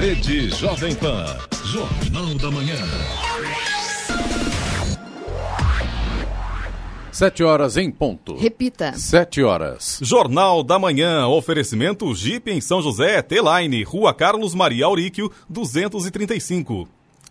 Rede Jovem Pan. Jornal da Manhã. Sete horas em ponto. Repita. Sete horas. Jornal da Manhã. Oferecimento Jeep em São José, T-Line, Rua Carlos Maria Auríquio, 235.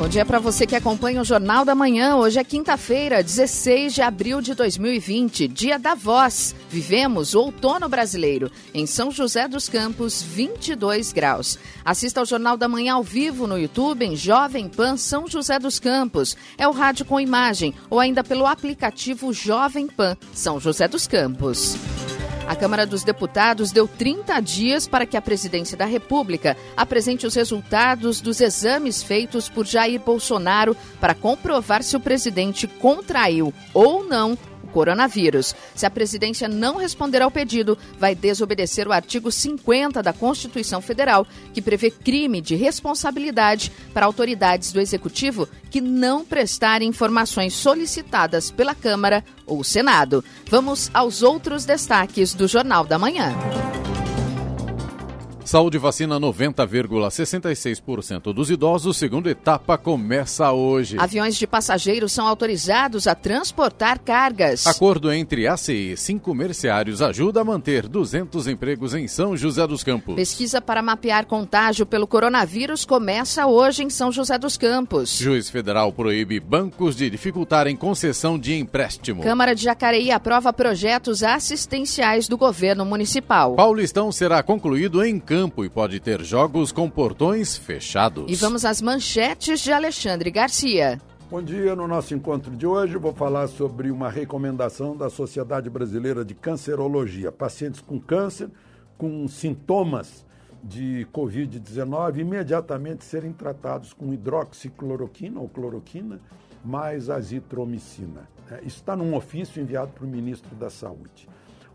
Bom dia para você que acompanha o Jornal da Manhã. Hoje é quinta-feira, 16 de abril de 2020, dia da voz. Vivemos o outono brasileiro. Em São José dos Campos, 22 graus. Assista ao Jornal da Manhã ao vivo no YouTube em Jovem Pan São José dos Campos. É o rádio com imagem ou ainda pelo aplicativo Jovem Pan São José dos Campos. A Câmara dos Deputados deu 30 dias para que a Presidência da República apresente os resultados dos exames feitos por Jair Bolsonaro para comprovar se o presidente contraiu ou não coronavírus. Se a presidência não responder ao pedido, vai desobedecer o artigo 50 da Constituição Federal, que prevê crime de responsabilidade para autoridades do executivo que não prestarem informações solicitadas pela Câmara ou Senado. Vamos aos outros destaques do Jornal da Manhã. Saúde vacina 90,66% dos idosos. Segunda etapa começa hoje. Aviões de passageiros são autorizados a transportar cargas. Acordo entre ACI e cinco merceários ajuda a manter 200 empregos em São José dos Campos. Pesquisa para mapear contágio pelo coronavírus começa hoje em São José dos Campos. Juiz federal proíbe bancos de dificultarem concessão de empréstimo. Câmara de Jacareí aprova projetos assistenciais do governo municipal. Paulistão será concluído em campo campo e pode ter jogos com portões fechados. E vamos às manchetes de Alexandre Garcia. Bom dia, no nosso encontro de hoje vou falar sobre uma recomendação da Sociedade Brasileira de Cancerologia. Pacientes com câncer, com sintomas de Covid-19, imediatamente serem tratados com hidroxicloroquina ou cloroquina mais azitromicina. É, isso está num ofício enviado para o ministro da Saúde.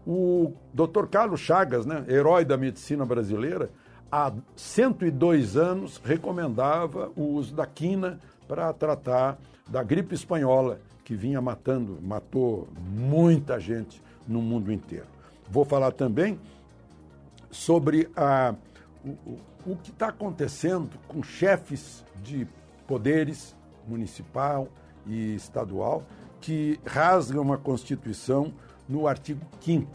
O Dr. Carlos Chagas, né, herói da medicina brasileira, há 102 anos recomendava o uso da quina para tratar da gripe espanhola, que vinha matando, matou muita gente no mundo inteiro. Vou falar também sobre a, o, o que está acontecendo com chefes de poderes municipal e estadual que rasgam a Constituição no artigo 5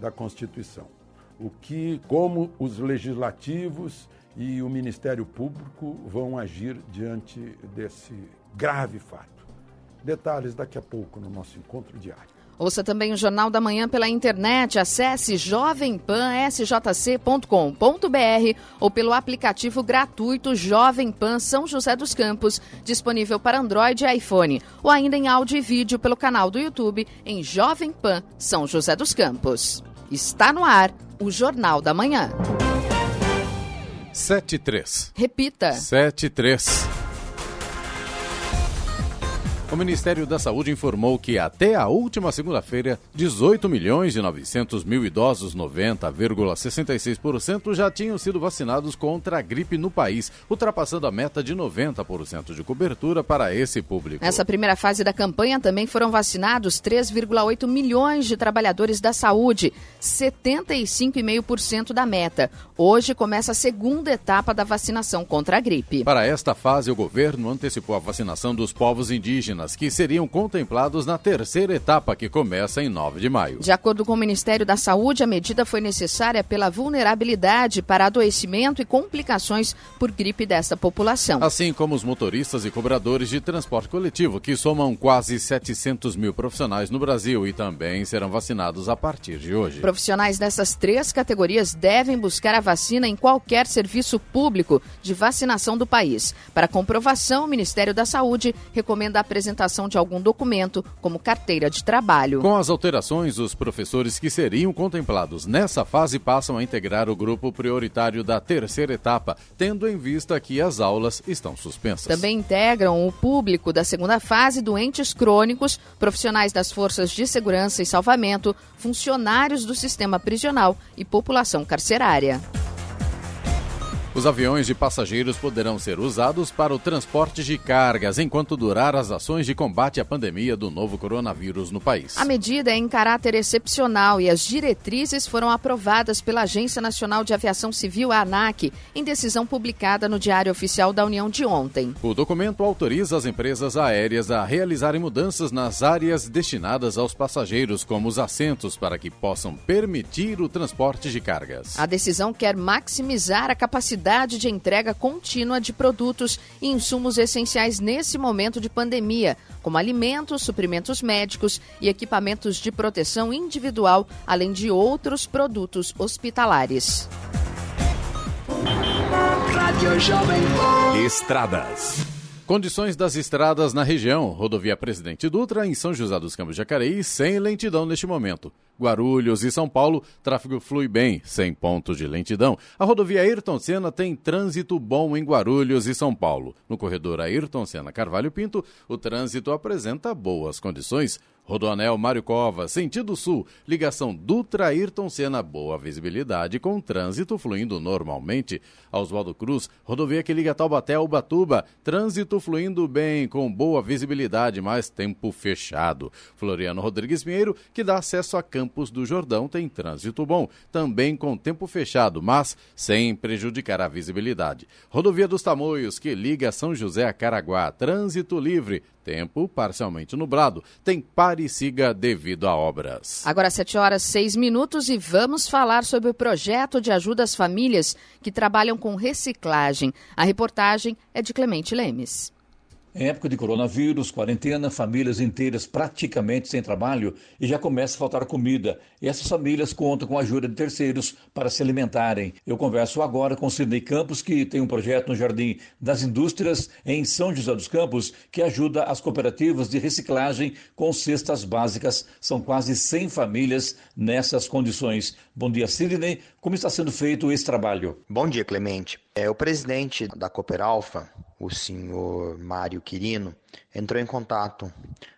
da Constituição. O que, como os legislativos e o Ministério Público vão agir diante desse grave fato. Detalhes daqui a pouco no nosso encontro diário. Ouça também o Jornal da Manhã pela internet. Acesse jovempansjc.com.br ou pelo aplicativo gratuito Jovem Pan São José dos Campos, disponível para Android e iPhone, ou ainda em áudio e vídeo pelo canal do YouTube em Jovem Pan São José dos Campos. Está no ar o Jornal da Manhã. 73. Repita. 73. O Ministério da Saúde informou que até a última segunda-feira, 18 milhões e 900 mil idosos, 90,66%, já tinham sido vacinados contra a gripe no país, ultrapassando a meta de 90% de cobertura para esse público. Nessa primeira fase da campanha também foram vacinados 3,8 milhões de trabalhadores da saúde, 75,5% da meta. Hoje começa a segunda etapa da vacinação contra a gripe. Para esta fase, o governo antecipou a vacinação dos povos indígenas que seriam contemplados na terceira etapa, que começa em 9 de maio. De acordo com o Ministério da Saúde, a medida foi necessária pela vulnerabilidade para adoecimento e complicações por gripe desta população. Assim como os motoristas e cobradores de transporte coletivo, que somam quase 700 mil profissionais no Brasil e também serão vacinados a partir de hoje. Profissionais dessas três categorias devem buscar a vacina em qualquer serviço público de vacinação do país. Para comprovação, o Ministério da Saúde recomenda a apresentação apresentação de algum documento, como carteira de trabalho. Com as alterações, os professores que seriam contemplados nessa fase passam a integrar o grupo prioritário da terceira etapa, tendo em vista que as aulas estão suspensas. Também integram o público da segunda fase doentes crônicos, profissionais das forças de segurança e salvamento, funcionários do sistema prisional e população carcerária. Os aviões de passageiros poderão ser usados para o transporte de cargas enquanto durar as ações de combate à pandemia do novo coronavírus no país. A medida é em caráter excepcional e as diretrizes foram aprovadas pela Agência Nacional de Aviação Civil, a ANAC, em decisão publicada no Diário Oficial da União de ontem. O documento autoriza as empresas aéreas a realizarem mudanças nas áreas destinadas aos passageiros, como os assentos, para que possam permitir o transporte de cargas. A decisão quer maximizar a capacidade capacidade de entrega contínua de produtos e insumos essenciais nesse momento de pandemia, como alimentos, suprimentos médicos e equipamentos de proteção individual, além de outros produtos hospitalares. Estradas. Condições das estradas na região. Rodovia Presidente Dutra, em São José dos Campos Jacareí, sem lentidão neste momento. Guarulhos e São Paulo, tráfego flui bem, sem pontos de lentidão. A rodovia Ayrton Senna tem trânsito bom em Guarulhos e São Paulo. No corredor Ayrton Senna Carvalho Pinto, o trânsito apresenta boas condições. Rodoanel Mário Cova, sentido sul, ligação Dutra-Ayrton Senna, boa visibilidade com trânsito fluindo normalmente. Oswaldo Cruz, rodovia que liga Taubaté ao Batuba, trânsito fluindo bem, com boa visibilidade, mas tempo fechado. Floriano Rodrigues Pinheiro, que dá acesso a Campos do Jordão, tem trânsito bom, também com tempo fechado, mas sem prejudicar a visibilidade. Rodovia dos Tamoios, que liga São José a Caraguá, trânsito livre, tempo parcialmente nublado. Tem pare e siga devido a obras. Agora 7 horas 6 minutos e vamos falar sobre o projeto de ajuda às famílias que trabalham com reciclagem. A reportagem é de Clemente Lemes. Em época de coronavírus, quarentena, famílias inteiras praticamente sem trabalho e já começa a faltar comida. E essas famílias contam com a ajuda de terceiros para se alimentarem. Eu converso agora com Sidney Campos, que tem um projeto no Jardim das Indústrias, em São José dos Campos, que ajuda as cooperativas de reciclagem com cestas básicas. São quase 100 famílias nessas condições. Bom dia, Sidney. Como está sendo feito esse trabalho? Bom dia, Clemente. É, o presidente da Cooperalfa, o senhor Mário Quirino, entrou em contato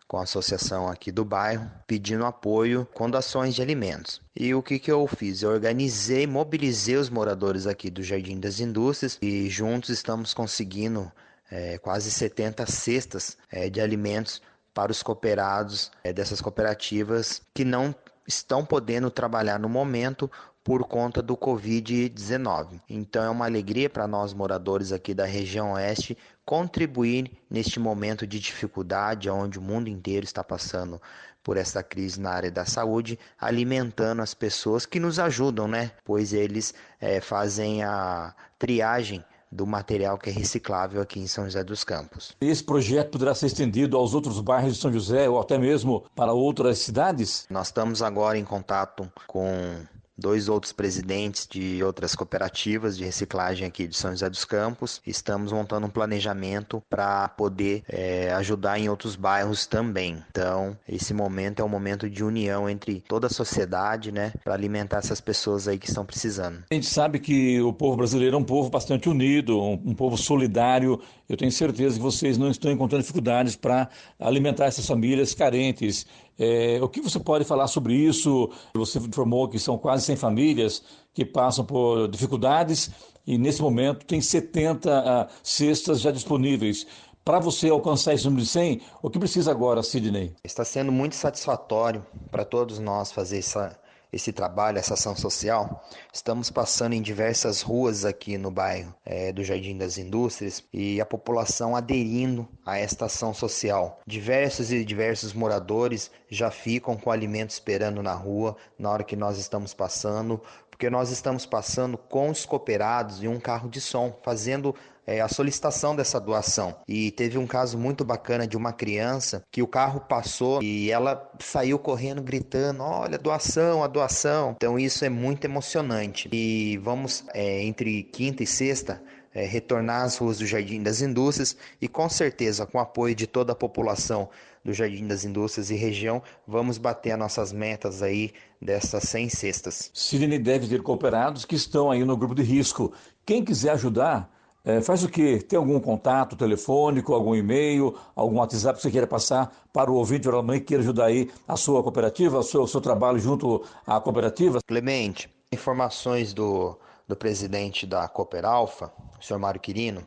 com a associação aqui do bairro, pedindo apoio com doações de alimentos. E o que, que eu fiz? Eu organizei, mobilizei os moradores aqui do Jardim das Indústrias e juntos estamos conseguindo é, quase 70 cestas é, de alimentos para os cooperados é, dessas cooperativas que não estão podendo trabalhar no momento por conta do Covid-19. Então é uma alegria para nós moradores aqui da região oeste contribuir neste momento de dificuldade onde o mundo inteiro está passando por essa crise na área da saúde, alimentando as pessoas que nos ajudam, né? Pois eles é, fazem a triagem do material que é reciclável aqui em São José dos Campos. Esse projeto poderá ser estendido aos outros bairros de São José ou até mesmo para outras cidades? Nós estamos agora em contato com dois outros presidentes de outras cooperativas de reciclagem aqui de São José dos Campos. Estamos montando um planejamento para poder é, ajudar em outros bairros também. Então, esse momento é um momento de união entre toda a sociedade, né, para alimentar essas pessoas aí que estão precisando. A gente sabe que o povo brasileiro é um povo bastante unido, um, um povo solidário. Eu tenho certeza que vocês não estão encontrando dificuldades para alimentar essas famílias carentes. É, o que você pode falar sobre isso? Você informou que são quase 100 famílias que passam por dificuldades e nesse momento tem 70 uh, cestas já disponíveis. Para você alcançar esse número de 100, o que precisa agora, Sidney? Está sendo muito satisfatório para todos nós fazer essa esse trabalho, essa ação social. Estamos passando em diversas ruas aqui no bairro é, do Jardim das Indústrias e a população aderindo a esta ação social. Diversos e diversos moradores já ficam com alimento esperando na rua na hora que nós estamos passando, porque nós estamos passando com os cooperados em um carro de som, fazendo é, a solicitação dessa doação. E teve um caso muito bacana de uma criança que o carro passou e ela saiu correndo gritando: Olha, doação, a doação. Então isso é muito emocionante. E vamos, é, entre quinta e sexta, é, retornar às ruas do Jardim das Indústrias e, com certeza, com o apoio de toda a população do Jardim das Indústrias e região, vamos bater as nossas metas aí dessas 100 cestas. Sidney deve ter cooperados que estão aí no grupo de risco. Quem quiser ajudar, é, faz o quê? Tem algum contato telefônico, algum e-mail, algum WhatsApp que você queira passar para o ouvinte ou a mãe que queira ajudar aí a sua cooperativa, o seu, seu trabalho junto à cooperativa? Clemente, informações do, do presidente da Cooperalfa, o senhor Mário Quirino,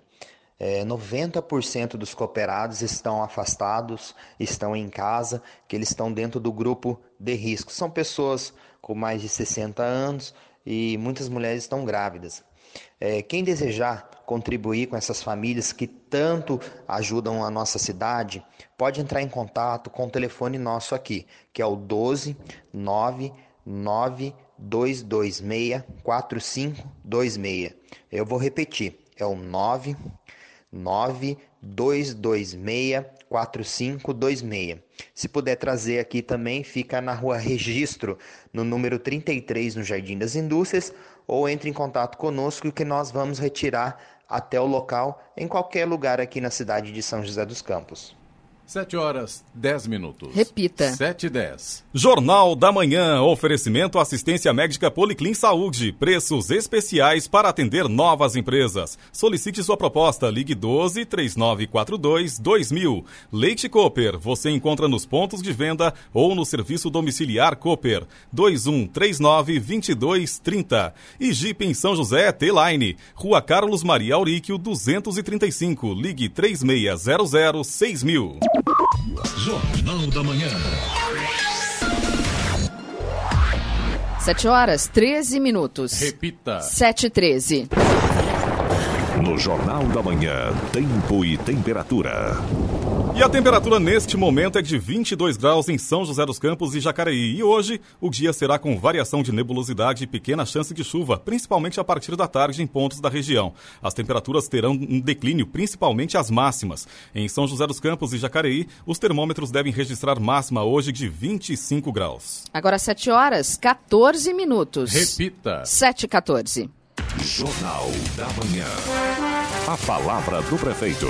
é, 90% dos cooperados estão afastados, estão em casa, que eles estão dentro do grupo de risco. São pessoas com mais de 60 anos e muitas mulheres estão grávidas. É, quem desejar contribuir com essas famílias que tanto ajudam a nossa cidade, pode entrar em contato com o telefone nosso aqui, que é o 12 99226 4526. Eu vou repetir, é o 9 9226 4526. Se puder trazer aqui também, fica na rua Registro, no número 33, no Jardim das Indústrias, ou entre em contato conosco que nós vamos retirar até o local em qualquer lugar aqui na cidade de São José dos Campos. 7 horas 10 minutos. Repita. 7 e 10. Jornal da Manhã. Oferecimento assistência médica Policlin Saúde. Preços especiais para atender novas empresas. Solicite sua proposta. Ligue 12 3942 2000. Leite Cooper. Você encontra nos pontos de venda ou no serviço domiciliar Cooper. 2139 2230. E Jeep em São José T-Line. Rua Carlos Maria Auríquio 235. Ligue 3600 6000. Jornal da Manhã. 7 horas 13 minutos. Repita. 7 e 13. No Jornal da Manhã, tempo e temperatura. E a temperatura neste momento é de 22 graus em São José dos Campos e Jacareí. E hoje o dia será com variação de nebulosidade e pequena chance de chuva, principalmente a partir da tarde em pontos da região. As temperaturas terão um declínio, principalmente as máximas. Em São José dos Campos e Jacareí, os termômetros devem registrar máxima hoje de 25 graus. Agora 7 horas 14 minutos. Repita. 7 e 14. Jornal da Manhã. A palavra do prefeito.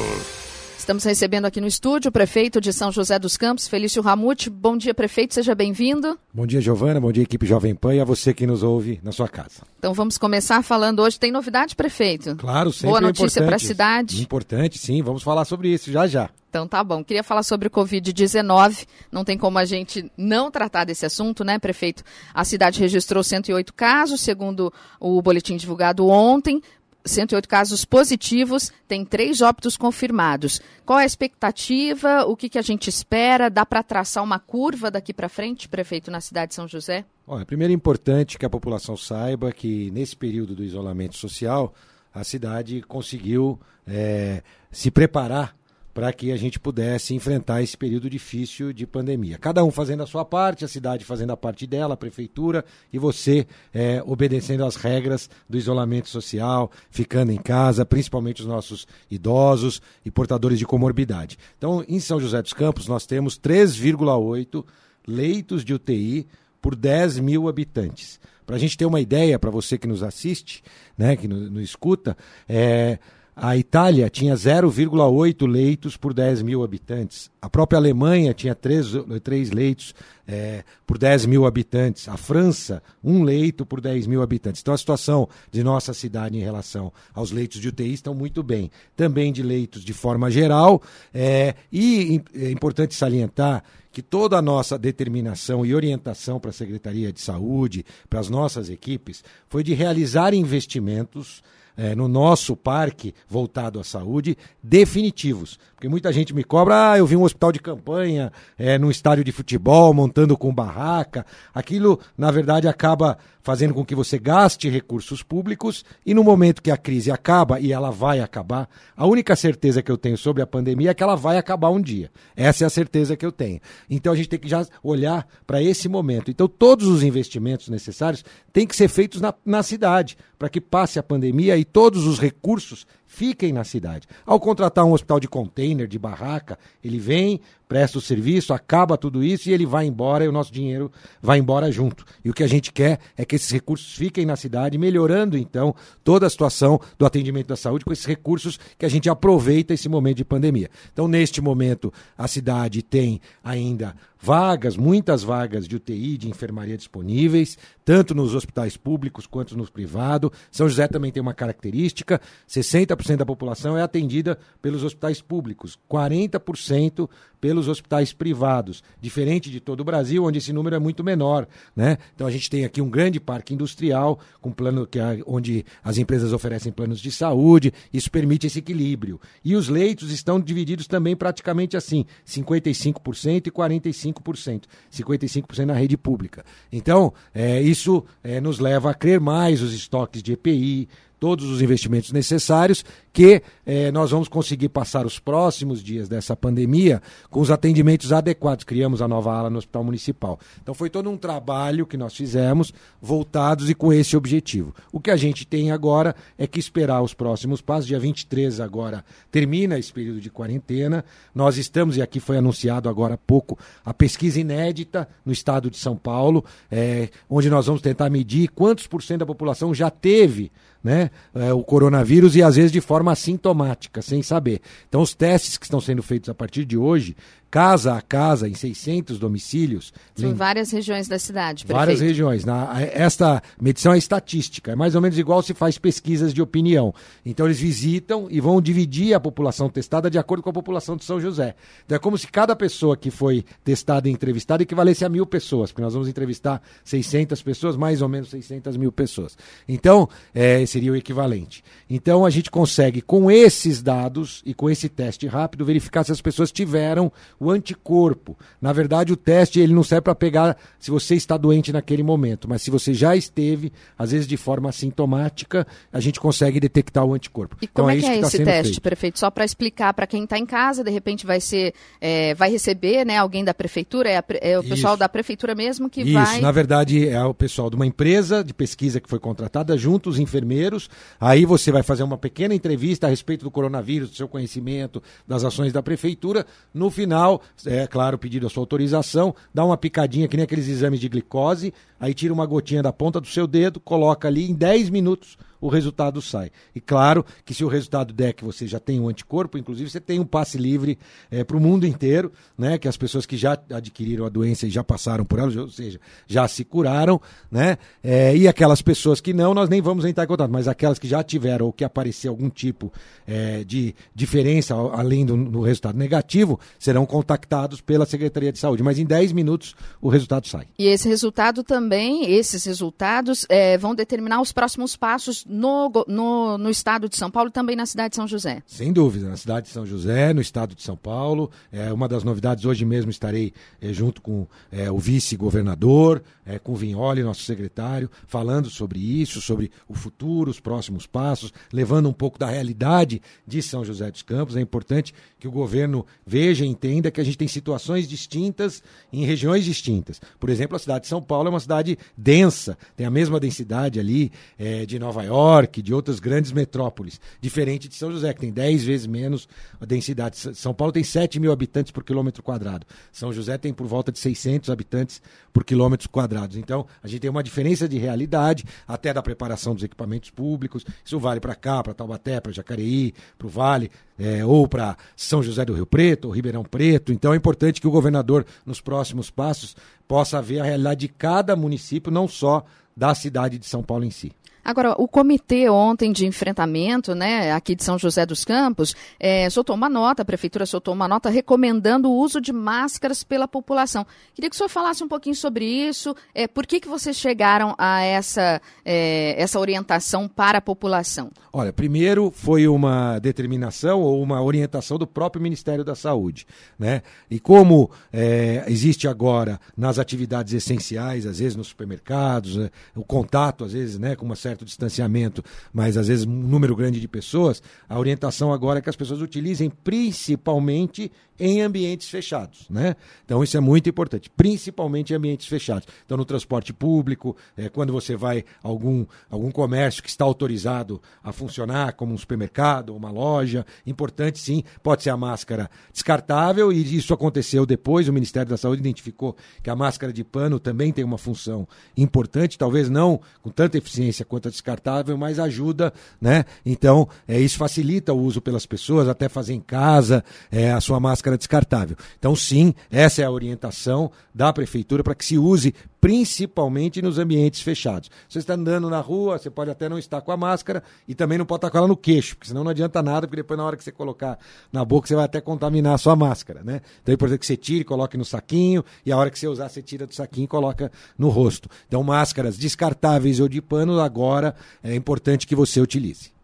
Estamos recebendo aqui no estúdio o prefeito de São José dos Campos, Felício Ramute. Bom dia, prefeito, seja bem-vindo. Bom dia, Giovana. Bom dia, equipe Jovem Pan e a você que nos ouve na sua casa. Então vamos começar falando hoje. Tem novidade, prefeito? Claro, sempre Boa notícia para a cidade. Importante, sim. Vamos falar sobre isso já já. Então tá bom. Queria falar sobre o Covid-19. Não tem como a gente não tratar desse assunto, né, prefeito? A cidade registrou 108 casos, segundo o boletim divulgado ontem. 108 casos positivos, tem três óbitos confirmados. Qual é a expectativa? O que, que a gente espera? Dá para traçar uma curva daqui para frente, prefeito, na cidade de São José? Olha, primeiro é importante que a população saiba que nesse período do isolamento social, a cidade conseguiu eh, se preparar para que a gente pudesse enfrentar esse período difícil de pandemia. Cada um fazendo a sua parte, a cidade fazendo a parte dela, a prefeitura e você eh, obedecendo às regras do isolamento social, ficando em casa, principalmente os nossos idosos e portadores de comorbidade. Então, em São José dos Campos, nós temos 3,8 leitos de UTI por 10 mil habitantes. Para a gente ter uma ideia, para você que nos assiste, né, que nos, nos escuta, é, a Itália tinha 0,8 leitos por 10 mil habitantes. A própria Alemanha tinha 3, três leitos é, por 10 mil habitantes. A França, um leito por 10 mil habitantes. Então a situação de nossa cidade em relação aos leitos de UTI estão muito bem. Também de leitos de forma geral. É, e é importante salientar que toda a nossa determinação e orientação para a Secretaria de Saúde, para as nossas equipes, foi de realizar investimentos é, no nosso parque voltado à saúde definitivos. Porque muita gente me cobra, ah, eu vi um hospital de campanha é, num estádio de futebol, montando com barraca. Aquilo, na verdade, acaba fazendo com que você gaste recursos públicos e no momento que a crise acaba, e ela vai acabar, a única certeza que eu tenho sobre a pandemia é que ela vai acabar um dia. Essa é a certeza que eu tenho. Então a gente tem que já olhar para esse momento. Então todos os investimentos necessários têm que ser feitos na, na cidade, para que passe a pandemia e todos os recursos fiquem na cidade. Ao contratar um hospital de container, de barraca, ele vem, presta o serviço, acaba tudo isso e ele vai embora e o nosso dinheiro vai embora junto. E o que a gente quer é que esses recursos fiquem na cidade, melhorando então toda a situação do atendimento da saúde com esses recursos que a gente aproveita esse momento de pandemia. Então, neste momento, a cidade tem ainda vagas, muitas vagas de UTI, de enfermaria disponíveis, tanto nos hospitais públicos quanto nos privados. São José também tem uma característica: 60% da população é atendida pelos hospitais públicos, 40% pelos hospitais privados, diferente de todo o Brasil, onde esse número é muito menor. Né? Então a gente tem aqui um grande parque industrial, com plano que é, onde as empresas oferecem planos de saúde, isso permite esse equilíbrio. E os leitos estão divididos também praticamente assim: 55% e 45%. 55% na rede pública. Então, é, isso é, nos leva a crer mais os estoques de EPI, todos os investimentos necessários, que eh, nós vamos conseguir passar os próximos dias dessa pandemia com os atendimentos adequados. Criamos a nova ala no Hospital Municipal. Então foi todo um trabalho que nós fizemos voltados e com esse objetivo. O que a gente tem agora é que esperar os próximos passos. Dia 23 agora termina esse período de quarentena. Nós estamos, e aqui foi anunciado agora há pouco, a pesquisa inédita no estado de São Paulo, eh, onde nós vamos tentar medir quantos por cento da população já teve né, é, o coronavírus e às vezes de forma assintomática, sem saber. Então, os testes que estão sendo feitos a partir de hoje casa a casa, em 600 domicílios. Em várias regiões da cidade. Prefeito. Várias regiões. Na, esta medição é estatística, é mais ou menos igual se faz pesquisas de opinião. Então eles visitam e vão dividir a população testada de acordo com a população de São José. Então é como se cada pessoa que foi testada e entrevistada equivalesse a mil pessoas, porque nós vamos entrevistar 600 pessoas, mais ou menos 600 mil pessoas. Então, é, seria o equivalente. Então a gente consegue, com esses dados e com esse teste rápido, verificar se as pessoas tiveram o anticorpo. Na verdade, o teste ele não serve para pegar se você está doente naquele momento, mas se você já esteve, às vezes de forma assintomática, a gente consegue detectar o anticorpo. E como então, é, é que é tá esse teste, feito. prefeito? Só para explicar para quem está em casa, de repente vai ser, é, vai receber, né, alguém da prefeitura, é, a, é o pessoal Isso. da prefeitura mesmo que Isso, vai. Isso, na verdade é o pessoal de uma empresa de pesquisa que foi contratada junto os enfermeiros. Aí você vai fazer uma pequena entrevista a respeito do coronavírus, do seu conhecimento, das ações da prefeitura. No final é claro, pedido a sua autorização, dá uma picadinha que nem aqueles exames de glicose, aí tira uma gotinha da ponta do seu dedo, coloca ali em 10 minutos o resultado sai. E claro que se o resultado der que você já tem um anticorpo, inclusive você tem um passe livre é, para o mundo inteiro, né? Que as pessoas que já adquiriram a doença e já passaram por ela, ou seja, já se curaram, né? É, e aquelas pessoas que não, nós nem vamos entrar em contato, mas aquelas que já tiveram ou que apareceu algum tipo é, de diferença além do, do resultado negativo, serão contactados pela Secretaria de Saúde. Mas em 10 minutos o resultado sai. E esse resultado também, esses resultados é, vão determinar os próximos passos no, no, no estado de São Paulo também na cidade de São José. Sem dúvida, na cidade de São José, no estado de São Paulo. É uma das novidades, hoje mesmo estarei é, junto com é, o vice-governador, é, com o Vinholi, nosso secretário, falando sobre isso, sobre o futuro, os próximos passos, levando um pouco da realidade de São José dos Campos. É importante que o governo veja e entenda que a gente tem situações distintas em regiões distintas. Por exemplo, a cidade de São Paulo é uma cidade densa, tem a mesma densidade ali é, de Nova York York, de outras grandes metrópoles, diferente de São José, que tem 10 vezes menos a densidade. São Paulo tem 7 mil habitantes por quilômetro quadrado. São José tem por volta de 600 habitantes por quilômetros quadrados. Então, a gente tem uma diferença de realidade, até da preparação dos equipamentos públicos. Isso vale para cá, para Taubaté, para Jacareí, para o Vale, é, ou para São José do Rio Preto, ou Ribeirão Preto. Então, é importante que o governador, nos próximos passos, possa ver a realidade de cada município, não só da cidade de São Paulo em si. Agora, o comitê ontem de enfrentamento, né, aqui de São José dos Campos, é, soltou uma nota, a prefeitura soltou uma nota recomendando o uso de máscaras pela população. Queria que o senhor falasse um pouquinho sobre isso, é, por que, que vocês chegaram a essa, é, essa orientação para a população? Olha, primeiro foi uma determinação ou uma orientação do próprio Ministério da Saúde, né? E como é, existe agora nas atividades essenciais, às vezes nos supermercados, né, o contato, às vezes, né, com uma certa certo distanciamento, mas às vezes um número grande de pessoas, a orientação agora é que as pessoas utilizem principalmente em ambientes fechados, né? Então isso é muito importante, principalmente em ambientes fechados. Então no transporte público, é, quando você vai a algum, algum comércio que está autorizado a funcionar, como um supermercado, uma loja, importante sim, pode ser a máscara descartável e isso aconteceu depois, o Ministério da Saúde identificou que a máscara de pano também tem uma função importante, talvez não com tanta eficiência quanto descartável, mas ajuda, né? Então, é, isso facilita o uso pelas pessoas, até fazer em casa é, a sua máscara descartável. Então, sim, essa é a orientação da prefeitura para que se use principalmente nos ambientes fechados. Você está andando na rua, você pode até não estar com a máscara e também não pode estar com ela no queixo, porque senão não adianta nada, porque depois na hora que você colocar na boca você vai até contaminar a sua máscara, né? Então é importante que você tire, coloque no saquinho e a hora que você usar você tira do saquinho e coloca no rosto. Então máscaras descartáveis ou de pano agora é importante que você utilize.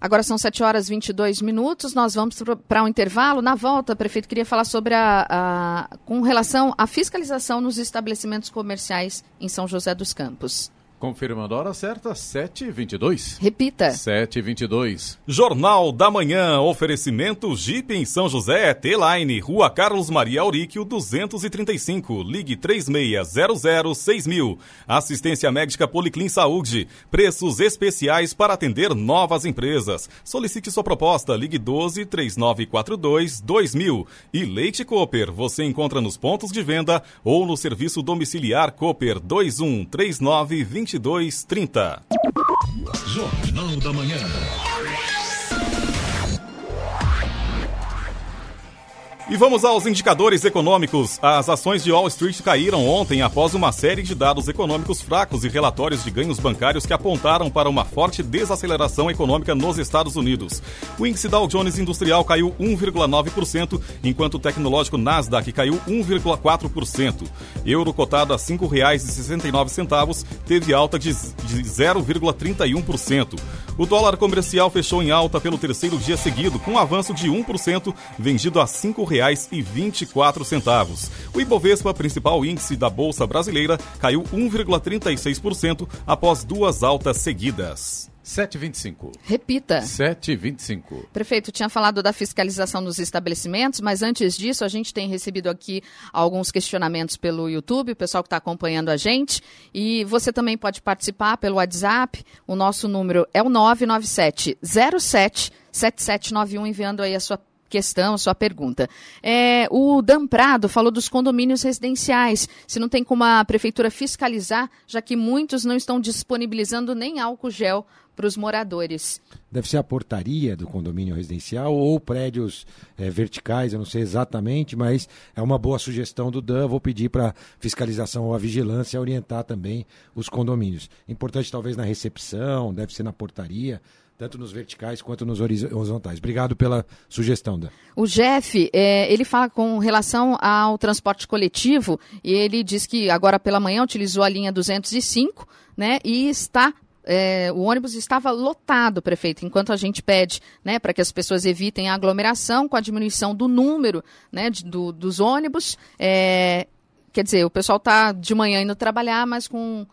Agora são 7 horas e 22 minutos, nós vamos para um intervalo. Na volta, prefeito queria falar sobre a, a, com relação à fiscalização nos estabelecimentos comerciais em São José dos Campos. Confirmando a hora certa, 7h22. Repita. 7h22. Jornal da Manhã, oferecimento Jeep em São José, T-Line, Rua Carlos Maria Auríquio, 235. Ligue 36006000. Assistência médica Policlin Saúde. Preços especiais para atender novas empresas. Solicite sua proposta, ligue 12 3942 2000. E Leite Cooper, você encontra nos pontos de venda ou no serviço domiciliar Cooper 2139 2230. Jornal da Manhã. E vamos aos indicadores econômicos. As ações de Wall Street caíram ontem após uma série de dados econômicos fracos e relatórios de ganhos bancários que apontaram para uma forte desaceleração econômica nos Estados Unidos. O índice Dow Jones Industrial caiu 1,9%, enquanto o tecnológico Nasdaq caiu 1,4%. Euro cotado a R$ 5,69 teve alta de 0,31%. O dólar comercial fechou em alta pelo terceiro dia seguido, com um avanço de 1%, vendido a R$ 5,00 5,24. O Ibovespa, principal índice da Bolsa Brasileira, caiu 1,36% após duas altas seguidas. 725. Repita. 725. Prefeito, tinha falado da fiscalização nos estabelecimentos, mas antes disso, a gente tem recebido aqui alguns questionamentos pelo YouTube, o pessoal que está acompanhando a gente. E você também pode participar pelo WhatsApp. O nosso número é o 997 07 7791, enviando aí a sua questão, sua pergunta. É, o Dan Prado falou dos condomínios residenciais. Se não tem como a prefeitura fiscalizar, já que muitos não estão disponibilizando nem álcool gel para os moradores. Deve ser a portaria do condomínio residencial ou prédios é, verticais, eu não sei exatamente, mas é uma boa sugestão do Dan. Vou pedir para fiscalização ou a vigilância orientar também os condomínios. Importante talvez na recepção, deve ser na portaria tanto nos verticais quanto nos horizontais. Obrigado pela sugestão, Dan. O Jeff, é, ele fala com relação ao transporte coletivo, e ele diz que agora pela manhã utilizou a linha 205, né, e está é, o ônibus estava lotado, prefeito, enquanto a gente pede né, para que as pessoas evitem a aglomeração com a diminuição do número né, de, do, dos ônibus. É, quer dizer, o pessoal está de manhã indo trabalhar, mas com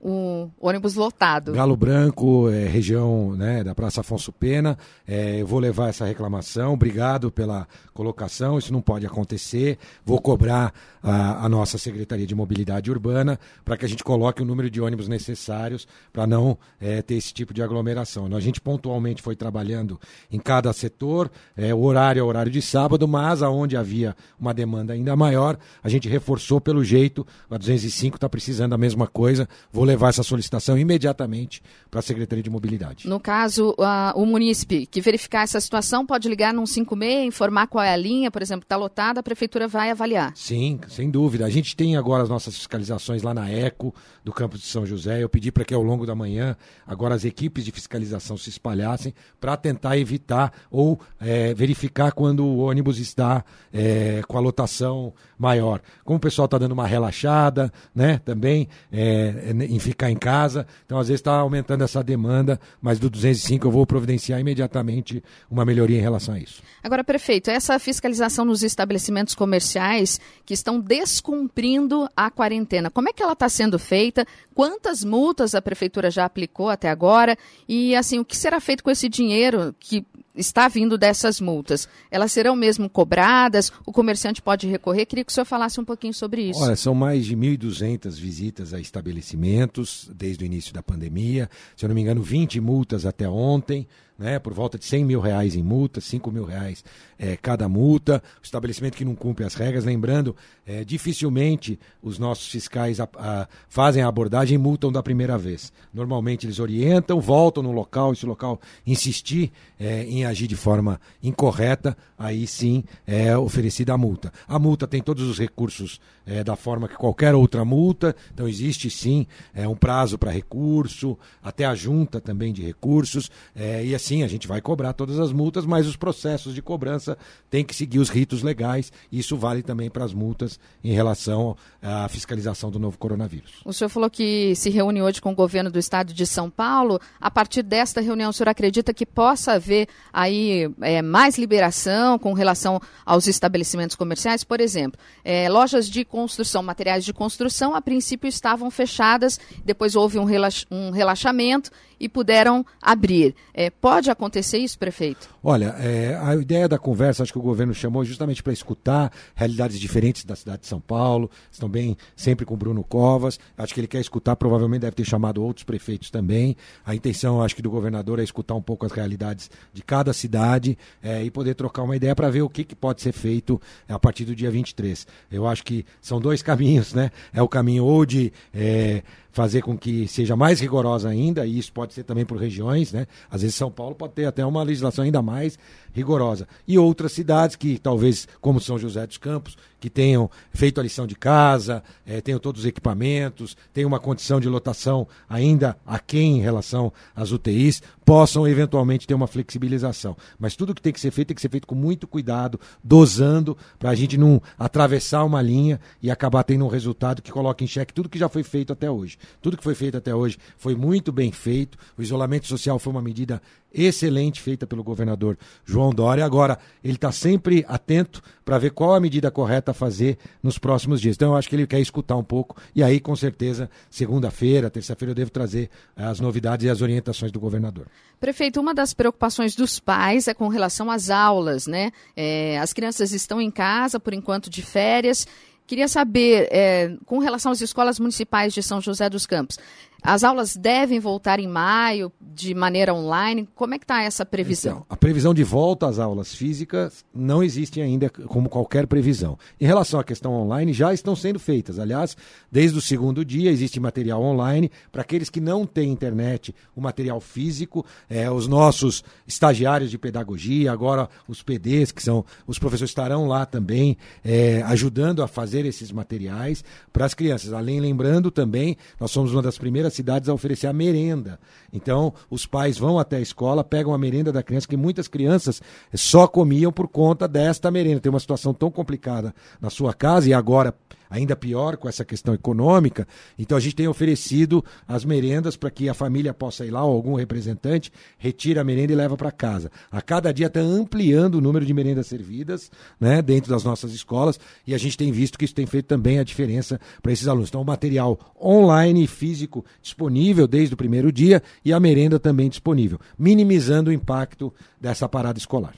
o ônibus lotado. Galo Branco, é, região né, da Praça Afonso Pena. É, eu vou levar essa reclamação. Obrigado pela colocação. Isso não pode acontecer. Vou cobrar a, a nossa Secretaria de Mobilidade Urbana para que a gente coloque o número de ônibus necessários para não é, ter esse tipo de aglomeração. A gente pontualmente foi trabalhando em cada setor. É, o horário é horário de sábado, mas aonde havia uma demanda ainda maior, a gente reforçou pelo jeito. A 205 está precisando da mesma coisa. Vou levar essa solicitação imediatamente para a Secretaria de Mobilidade. No caso, uh, o munícipe que verificar essa situação pode ligar no 56, informar qual é a linha, por exemplo, está lotada, a prefeitura vai avaliar. Sim, sem dúvida. A gente tem agora as nossas fiscalizações lá na ECO, do campus de São José. Eu pedi para que ao longo da manhã agora as equipes de fiscalização se espalhassem para tentar evitar ou é, verificar quando o ônibus está é, com a lotação maior. Como o pessoal está dando uma relaxada, né, também é, em em ficar em casa. Então, às vezes, está aumentando essa demanda, mas do 205 eu vou providenciar imediatamente uma melhoria em relação a isso. Agora, prefeito, essa fiscalização nos estabelecimentos comerciais que estão descumprindo a quarentena, como é que ela está sendo feita? Quantas multas a prefeitura já aplicou até agora? E, assim, o que será feito com esse dinheiro que está vindo dessas multas, elas serão mesmo cobradas? O comerciante pode recorrer? Queria que o senhor falasse um pouquinho sobre isso. Olha, são mais de 1.200 visitas a estabelecimentos desde o início da pandemia. Se eu não me engano, 20 multas até ontem né, por volta de 100 mil reais em multa, 5 mil reais é, cada multa. O estabelecimento que não cumpre as regras, lembrando, é, dificilmente os nossos fiscais a, a, fazem a abordagem e multam da primeira vez. Normalmente eles orientam, voltam no local, e se o local insistir é, em agir de forma incorreta, aí sim é oferecida a multa. A multa tem todos os recursos é, da forma que qualquer outra multa, então existe sim é, um prazo para recurso, até a junta também de recursos, é, e assim sim, a gente vai cobrar todas as multas, mas os processos de cobrança têm que seguir os ritos legais. Isso vale também para as multas em relação à fiscalização do novo coronavírus. O senhor falou que se reúne hoje com o governo do estado de São Paulo. A partir desta reunião, o senhor acredita que possa haver aí é, mais liberação com relação aos estabelecimentos comerciais? Por exemplo, é, lojas de construção, materiais de construção, a princípio estavam fechadas, depois houve um, relax, um relaxamento e puderam abrir. É, pode acontecer isso, prefeito? Olha, é, a ideia da conversa, acho que o governo chamou justamente para escutar realidades diferentes da cidade de São Paulo. Estão bem sempre com o Bruno Covas. Acho que ele quer escutar, provavelmente deve ter chamado outros prefeitos também. A intenção, acho que, do governador é escutar um pouco as realidades de cada cidade é, e poder trocar uma ideia para ver o que, que pode ser feito a partir do dia 23. Eu acho que são dois caminhos, né? É o caminho ou de é, fazer com que seja mais rigorosa ainda, e isso pode ser também por regiões, né? Às vezes São Paulo pode ter até uma legislação ainda mais rigorosa. E outras cidades que talvez, como São José dos Campos, que tenham feito a lição de casa, é, tenham todos os equipamentos, tenham uma condição de lotação ainda aquém em relação às UTIs, possam eventualmente ter uma flexibilização. Mas tudo que tem que ser feito tem que ser feito com muito cuidado, dosando, para a gente não atravessar uma linha e acabar tendo um resultado que coloque em xeque tudo que já foi feito até hoje. Tudo que foi feito até hoje foi muito bem feito. O isolamento social foi uma medida excelente feita pelo governador João Dória. Agora, ele está sempre atento para ver qual a medida correta a fazer nos próximos dias. Então, eu acho que ele quer escutar um pouco. E aí, com certeza, segunda-feira, terça-feira, eu devo trazer eh, as novidades e as orientações do governador. Prefeito, uma das preocupações dos pais é com relação às aulas, né? É, as crianças estão em casa, por enquanto, de férias. Queria saber, é, com relação às escolas municipais de São José dos Campos, as aulas devem voltar em maio de maneira online? Como é que está essa previsão? Então, a previsão de volta às aulas físicas não existe ainda como qualquer previsão. Em relação à questão online, já estão sendo feitas. Aliás, desde o segundo dia existe material online para aqueles que não têm internet, o material físico, é, os nossos estagiários de pedagogia, agora os PDs, que são os professores estarão lá também é, ajudando a fazer esses materiais para as crianças. Além, lembrando também, nós somos uma das primeiras cidades a oferecer a merenda. Então, os pais vão até a escola, pegam a merenda da criança, que muitas crianças só comiam por conta desta merenda. Tem uma situação tão complicada na sua casa e agora ainda pior com essa questão econômica. Então a gente tem oferecido as merendas para que a família possa ir lá, ou algum representante, retire a merenda e leva para casa. A cada dia está ampliando o número de merendas servidas né, dentro das nossas escolas e a gente tem visto que isso tem feito também a diferença para esses alunos. Então o material online e físico disponível desde o primeiro dia e a merenda também disponível, minimizando o impacto dessa parada escolar.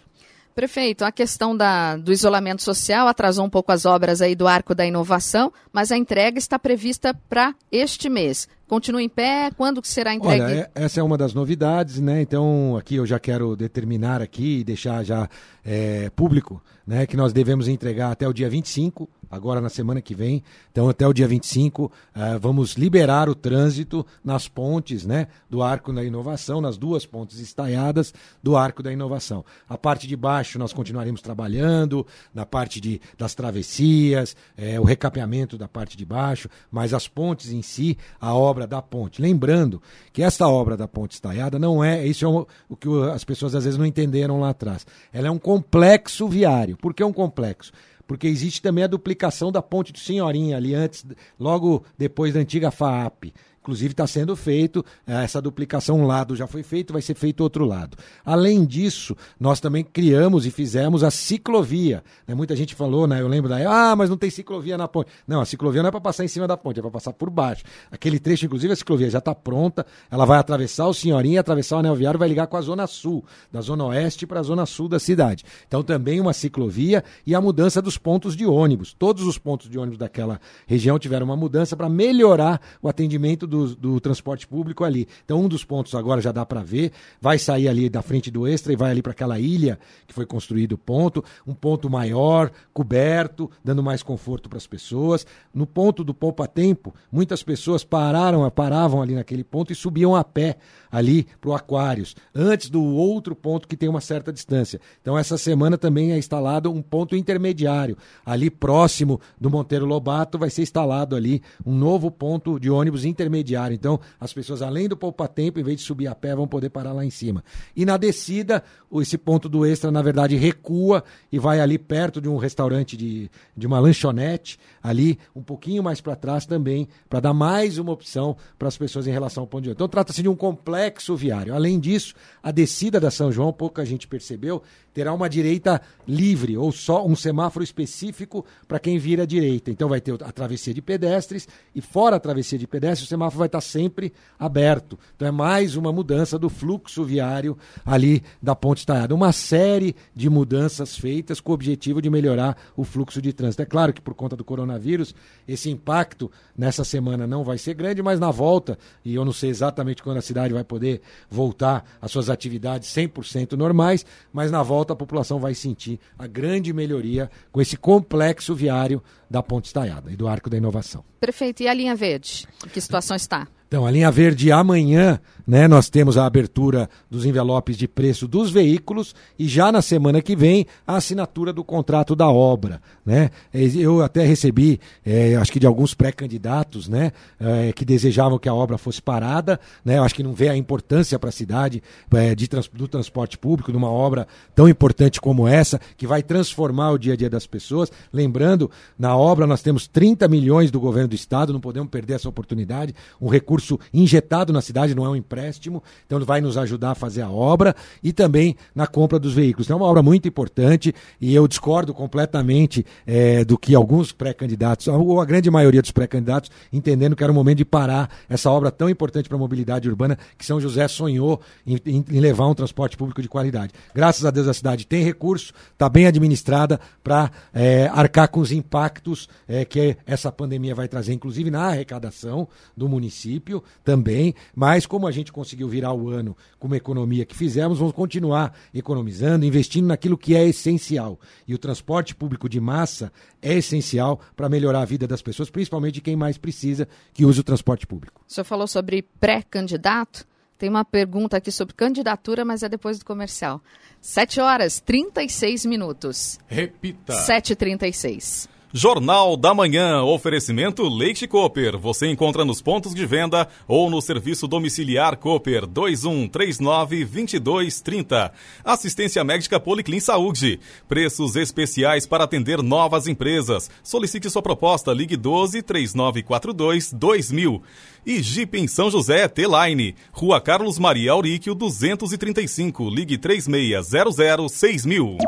Prefeito, a questão da, do isolamento social atrasou um pouco as obras aí do Arco da Inovação, mas a entrega está prevista para este mês. Continua em pé? Quando será entregue? Olha, é, essa é uma das novidades, né? Então, aqui eu já quero determinar aqui e deixar já é, público, né? Que nós devemos entregar até o dia 25 agora na semana que vem. Então, até o dia 25, uh, eh, vamos liberar o trânsito nas pontes né, do Arco da Inovação, nas duas pontes estaiadas do Arco da Inovação. A parte de baixo nós continuaremos trabalhando, na parte de, das travessias, é, o recapeamento da parte de baixo, mas as pontes em si, a obra da ponte. Lembrando que essa obra da ponte estaiada não é, isso é o, o que as pessoas às vezes não entenderam lá atrás. Ela é um complexo viário. Por que um complexo? porque existe também a duplicação da ponte do Senhorinha ali antes, logo depois da antiga FAAP. Inclusive está sendo feito, eh, essa duplicação, um lado já foi feito, vai ser feito outro lado. Além disso, nós também criamos e fizemos a ciclovia. Né? Muita gente falou, né? eu lembro daí, ah, mas não tem ciclovia na ponte. Não, a ciclovia não é para passar em cima da ponte, é para passar por baixo. Aquele trecho, inclusive, a ciclovia já está pronta, ela vai atravessar o Senhorinha, atravessar o anel viário, vai ligar com a Zona Sul, da Zona Oeste para a Zona Sul da cidade. Então também uma ciclovia e a mudança dos pontos de ônibus. Todos os pontos de ônibus daquela região tiveram uma mudança para melhorar o atendimento do, do transporte público ali. Então, um dos pontos agora já dá para ver, vai sair ali da frente do Extra e vai ali para aquela ilha que foi construído o ponto, um ponto maior, coberto, dando mais conforto para as pessoas. No ponto do Poupa Tempo, muitas pessoas pararam, paravam ali naquele ponto e subiam a pé ali para o Aquários, antes do outro ponto que tem uma certa distância. Então, essa semana também é instalado um ponto intermediário, ali próximo do Monteiro Lobato, vai ser instalado ali um novo ponto de ônibus intermediário. Então, as pessoas, além do poupa-tempo, em vez de subir a pé, vão poder parar lá em cima. E na descida, esse ponto do extra, na verdade, recua e vai ali perto de um restaurante de, de uma lanchonete, ali um pouquinho mais para trás também, para dar mais uma opção para as pessoas em relação ao ponto de ônibus. Então, trata-se de um complexo viário. Além disso, a descida da São João, pouca gente percebeu, terá uma direita livre, ou só um semáforo específico para quem vira à direita. Então vai ter a travessia de pedestres e fora a travessia de pedestres, o semáforo vai estar sempre aberto. Então é mais uma mudança do fluxo viário ali da Ponte Estaiada. Uma série de mudanças feitas com o objetivo de melhorar o fluxo de trânsito. É claro que por conta do coronavírus, esse impacto nessa semana não vai ser grande, mas na volta, e eu não sei exatamente quando a cidade vai poder voltar às suas atividades 100% normais, mas na volta a população vai sentir a grande melhoria com esse complexo viário da Ponte Estaiada e do Arco da Inovação. Prefeito, e a linha verde? Em que situação está? Então, a linha verde amanhã, né, nós temos a abertura dos envelopes de preço dos veículos e já na semana que vem a assinatura do contrato da obra, né? Eu até recebi, é, acho que de alguns pré-candidatos, né, é, que desejavam que a obra fosse parada, né? Eu acho que não vê a importância para a cidade é, de do transporte público numa obra tão importante como essa, que vai transformar o dia a dia das pessoas. Lembrando, na obra nós temos 30 milhões do governo do estado, não podemos perder essa oportunidade, um recurso injetado na cidade, não é um empréstimo, então ele vai nos ajudar a fazer a obra e também na compra dos veículos. Então é uma obra muito importante e eu discordo completamente é, do que alguns pré-candidatos, ou a grande maioria dos pré-candidatos, entendendo que era o momento de parar essa obra tão importante para a mobilidade urbana que São José sonhou em, em, em levar um transporte público de qualidade. Graças a Deus a cidade tem recurso, está bem administrada para é, arcar com os impactos é, que essa pandemia vai trazer, inclusive na arrecadação do município também, mas como a gente conseguiu virar o ano com uma economia que fizemos, vamos continuar economizando, investindo naquilo que é essencial. E o transporte público de massa é essencial para melhorar a vida das pessoas, principalmente de quem mais precisa que use o transporte público. O senhor falou sobre pré-candidato? Tem uma pergunta aqui sobre candidatura, mas é depois do comercial. 7 horas 36 minutos. Repita. 7h36. Jornal da Manhã, oferecimento Leite Cooper. Você encontra nos pontos de venda ou no serviço domiciliar Cooper 2139-2230. Assistência médica Policlin Saúde. Preços especiais para atender novas empresas. Solicite sua proposta, ligue 12 3942 2000. E Jeep em São José, T-Line. Rua Carlos Maria Auríquio 235, ligue 3600 6000.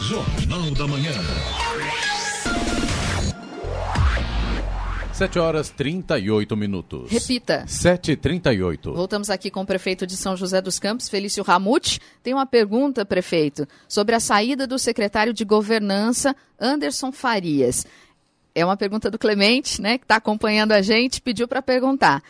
Jornal da Manhã. 7 horas 38 minutos. Repita. 7h38. Voltamos aqui com o prefeito de São José dos Campos, Felício Ramute. Tem uma pergunta, prefeito, sobre a saída do secretário de Governança, Anderson Farias. É uma pergunta do Clemente, né, que está acompanhando a gente, pediu para perguntar.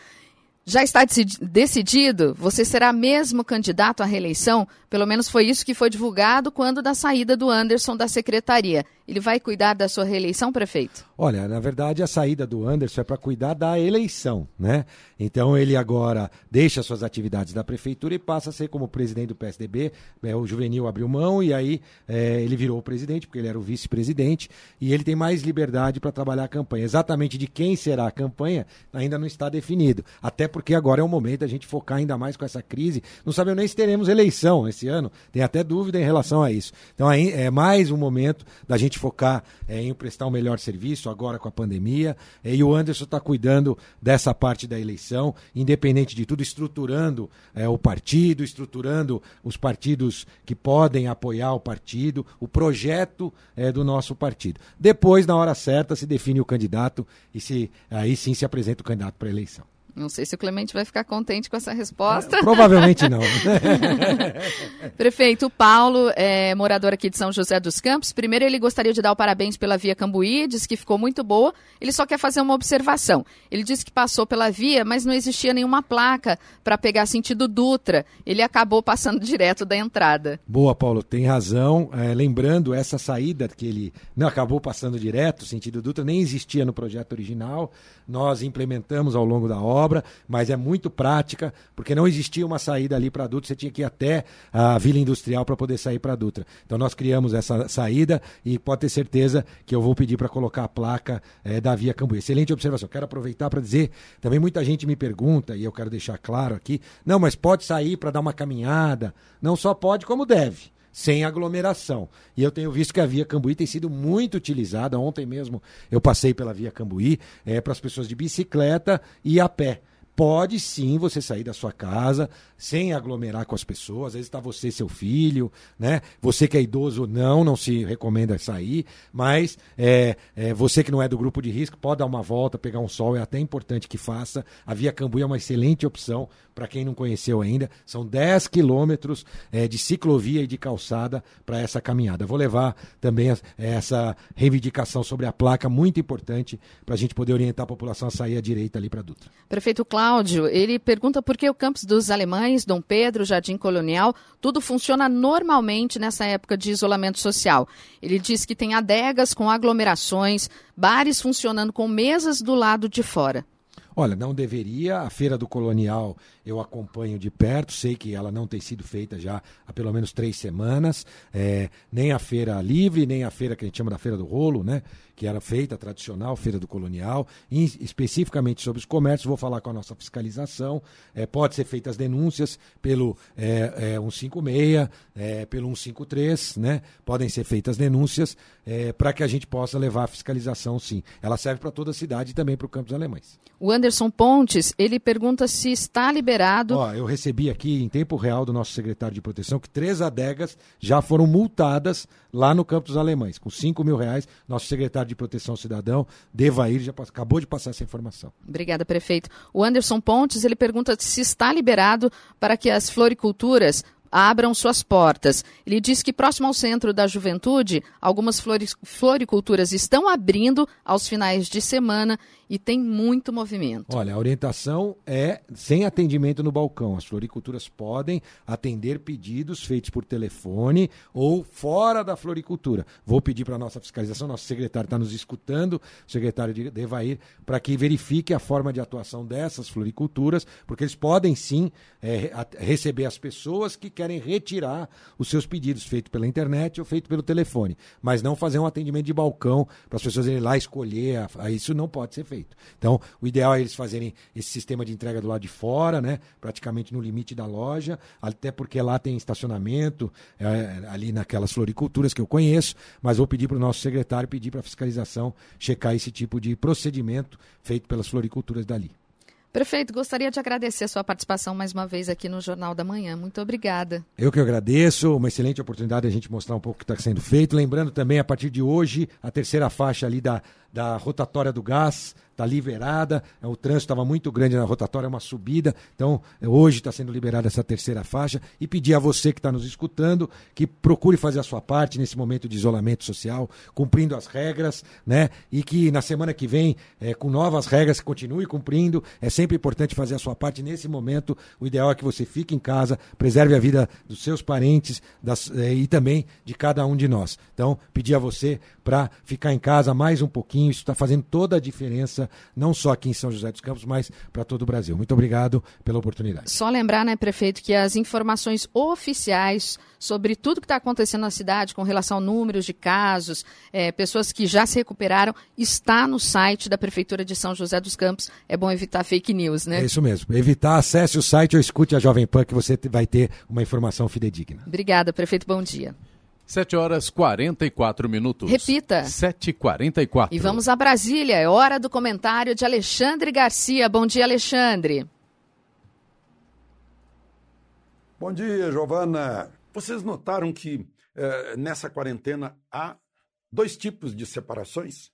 Já está decidido? Você será mesmo candidato à reeleição? Pelo menos foi isso que foi divulgado quando da saída do Anderson da secretaria. Ele vai cuidar da sua reeleição, prefeito? Olha, na verdade, a saída do Anderson é para cuidar da eleição, né? Então ele agora deixa suas atividades da prefeitura e passa a ser como presidente do PSDB. É, o Juvenil abriu mão e aí é, ele virou o presidente, porque ele era o vice-presidente, e ele tem mais liberdade para trabalhar a campanha. Exatamente de quem será a campanha ainda não está definido. Até porque agora é o momento da gente focar ainda mais com essa crise. Não sabemos nem se teremos eleição esse ano, tem até dúvida em relação a isso. Então aí é mais um momento da gente focar é, em prestar um melhor serviço agora com a pandemia. É, e o Anderson está cuidando dessa parte da eleição, independente de tudo, estruturando é, o partido, estruturando os partidos que podem apoiar o partido, o projeto do nosso partido. Depois, na hora certa, se define o candidato e se aí sim se apresenta o candidato para a eleição. Não sei se o Clemente vai ficar contente com essa resposta. Provavelmente não. Prefeito Paulo, é, morador aqui de São José dos Campos. Primeiro, ele gostaria de dar o parabéns pela Via Cambuí, diz que ficou muito boa. Ele só quer fazer uma observação. Ele disse que passou pela via, mas não existia nenhuma placa para pegar sentido Dutra. Ele acabou passando direto da entrada. Boa, Paulo, tem razão. É, lembrando, essa saída que ele não acabou passando direto, sentido Dutra, nem existia no projeto original. Nós implementamos ao longo da obra obra, mas é muito prática, porque não existia uma saída ali para Dutra, você tinha que ir até a Vila Industrial para poder sair para Dutra. Então nós criamos essa saída e pode ter certeza que eu vou pedir para colocar a placa é, da Via Cambuí. Excelente observação. Quero aproveitar para dizer, também muita gente me pergunta, e eu quero deixar claro aqui, não, mas pode sair para dar uma caminhada. Não só pode, como deve sem aglomeração. E eu tenho visto que a Via Cambuí tem sido muito utilizada. Ontem mesmo eu passei pela Via Cambuí é, para as pessoas de bicicleta e a pé. Pode sim você sair da sua casa sem aglomerar com as pessoas. Às vezes está você seu filho, né? Você que é idoso não, não se recomenda sair. Mas é, é, você que não é do grupo de risco pode dar uma volta, pegar um sol. É até importante que faça. A Via Cambuí é uma excelente opção para quem não conheceu ainda. São 10 quilômetros é, de ciclovia e de calçada para essa caminhada. Vou levar também essa reivindicação sobre a placa, muito importante, para a gente poder orientar a população a sair à direita ali para Dutra. Prefeito Cláudio, ele pergunta por que o campus dos alemães, Dom Pedro, Jardim Colonial, tudo funciona normalmente nessa época de isolamento social. Ele diz que tem adegas com aglomerações, bares funcionando com mesas do lado de fora. Olha, não deveria. A Feira do Colonial eu acompanho de perto, sei que ela não tem sido feita já há pelo menos três semanas. É, nem a Feira Livre, nem a feira que a gente chama da Feira do Rolo, né? Que era feita, tradicional, Feira do Colonial. Especificamente sobre os comércios, vou falar com a nossa fiscalização. É, pode ser feitas denúncias pelo é, é, 156, é, pelo 153, né? Podem ser feitas denúncias é, para que a gente possa levar a fiscalização, sim. Ela serve para toda a cidade e também para o Campos Alemães. O Anderson Pontes, ele pergunta se está liberado. Ó, eu recebi aqui em tempo real do nosso secretário de proteção que três adegas já foram multadas lá no Campo dos Alemães, com 5 mil reais. Nosso secretário de proteção cidadão, Devair, já acabou de passar essa informação. Obrigada, prefeito. O Anderson Pontes, ele pergunta se está liberado para que as floriculturas abram suas portas. Ele diz que próximo ao Centro da Juventude, algumas floriculturas estão abrindo aos finais de semana e tem muito movimento. Olha, a orientação é sem atendimento no balcão. As floriculturas podem atender pedidos feitos por telefone ou fora da floricultura. Vou pedir para a nossa fiscalização, nosso secretário está nos escutando, o secretário de Devair, para que verifique a forma de atuação dessas floriculturas, porque eles podem sim é, receber as pessoas que querem retirar os seus pedidos feitos pela internet ou feito pelo telefone, mas não fazer um atendimento de balcão para as pessoas irem lá escolher. Isso não pode ser feito feito. Então, o ideal é eles fazerem esse sistema de entrega do lado de fora, né? praticamente no limite da loja, até porque lá tem estacionamento, é, ali naquelas floriculturas que eu conheço, mas vou pedir para o nosso secretário pedir para a fiscalização checar esse tipo de procedimento feito pelas floriculturas dali. Prefeito, gostaria de agradecer a sua participação mais uma vez aqui no Jornal da Manhã. Muito obrigada. Eu que agradeço, uma excelente oportunidade de a gente mostrar um pouco o que está sendo feito. Lembrando também, a partir de hoje, a terceira faixa ali da, da rotatória do gás está liberada. O trânsito estava muito grande na rotatória, é uma subida. Então, hoje está sendo liberada essa terceira faixa. E pedir a você que está nos escutando que procure fazer a sua parte nesse momento de isolamento social, cumprindo as regras, né? E que na semana que vem, é, com novas regras, continue cumprindo. É sempre importante fazer a sua parte nesse momento. O ideal é que você fique em casa, preserve a vida dos seus parentes das, é, e também de cada um de nós. Então, pedir a você para ficar em casa mais um pouquinho. Isso está fazendo toda a diferença não só aqui em São José dos Campos, mas para todo o Brasil. Muito obrigado pela oportunidade. Só lembrar, né, prefeito, que as informações oficiais sobre tudo que está acontecendo na cidade com relação a números de casos, é, pessoas que já se recuperaram, está no site da Prefeitura de São José dos Campos. É bom evitar fake news, né? É isso mesmo. Evitar, acesse o site ou escute a Jovem Pan que você vai ter uma informação fidedigna. Obrigada, prefeito. Bom dia. 7 horas 44 minutos. Repita. 7h44. E vamos a Brasília. É hora do comentário de Alexandre Garcia. Bom dia, Alexandre. Bom dia, Giovana. Vocês notaram que eh, nessa quarentena há dois tipos de separações?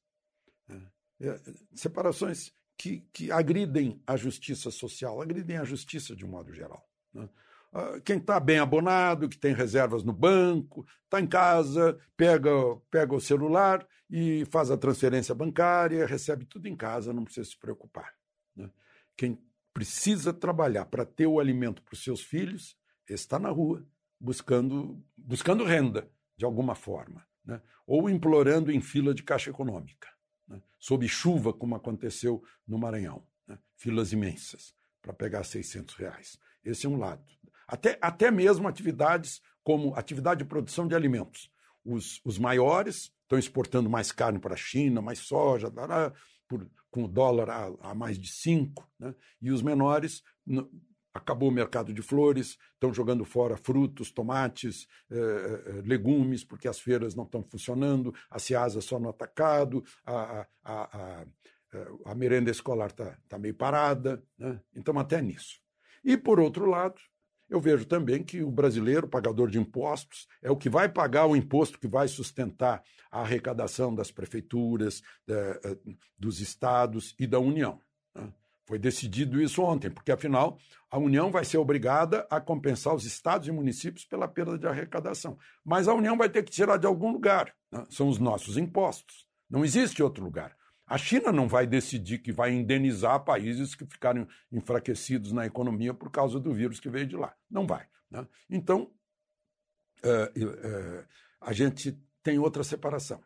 Eh, separações que, que agridem a justiça social, agridem a justiça de um modo geral. Né? Ah, quem está bem abonado, que tem reservas no banco, está em casa, pega, pega o celular e faz a transferência bancária, recebe tudo em casa, não precisa se preocupar. Né? Quem precisa trabalhar para ter o alimento para os seus filhos está na rua, buscando, buscando renda, de alguma forma, né? ou implorando em fila de caixa econômica, né? sob chuva, como aconteceu no Maranhão. Né? Filas imensas para pegar 600 reais. Esse é um lado. Até, até mesmo atividades como atividade de produção de alimentos. Os, os maiores estão exportando mais carne para a China, mais soja, por, com o dólar a, a mais de cinco, né? e os menores no, acabou o mercado de flores, estão jogando fora frutos, tomates, eh, eh legumes, porque as feiras não estão funcionando, a Ciasa só no atacado, a, a, a, a merenda escolar está tá meio parada, né? então até nisso. E, por outro lado, eu vejo também que o brasileiro, pagador de impostos, é o que vai pagar o imposto que vai sustentar a arrecadação das prefeituras, eh, dos estados e da União. Né? Foi decidido isso ontem, porque afinal a União vai ser obrigada a compensar os estados e municípios pela perda de arrecadação. Mas a União vai ter que tirar de algum lugar. Né? São os nossos impostos. Não existe outro lugar. A China não vai decidir que vai indenizar países que ficaram enfraquecidos na economia por causa do vírus que veio de lá. Não vai. Né? Então, é, é, a gente tem outra separação.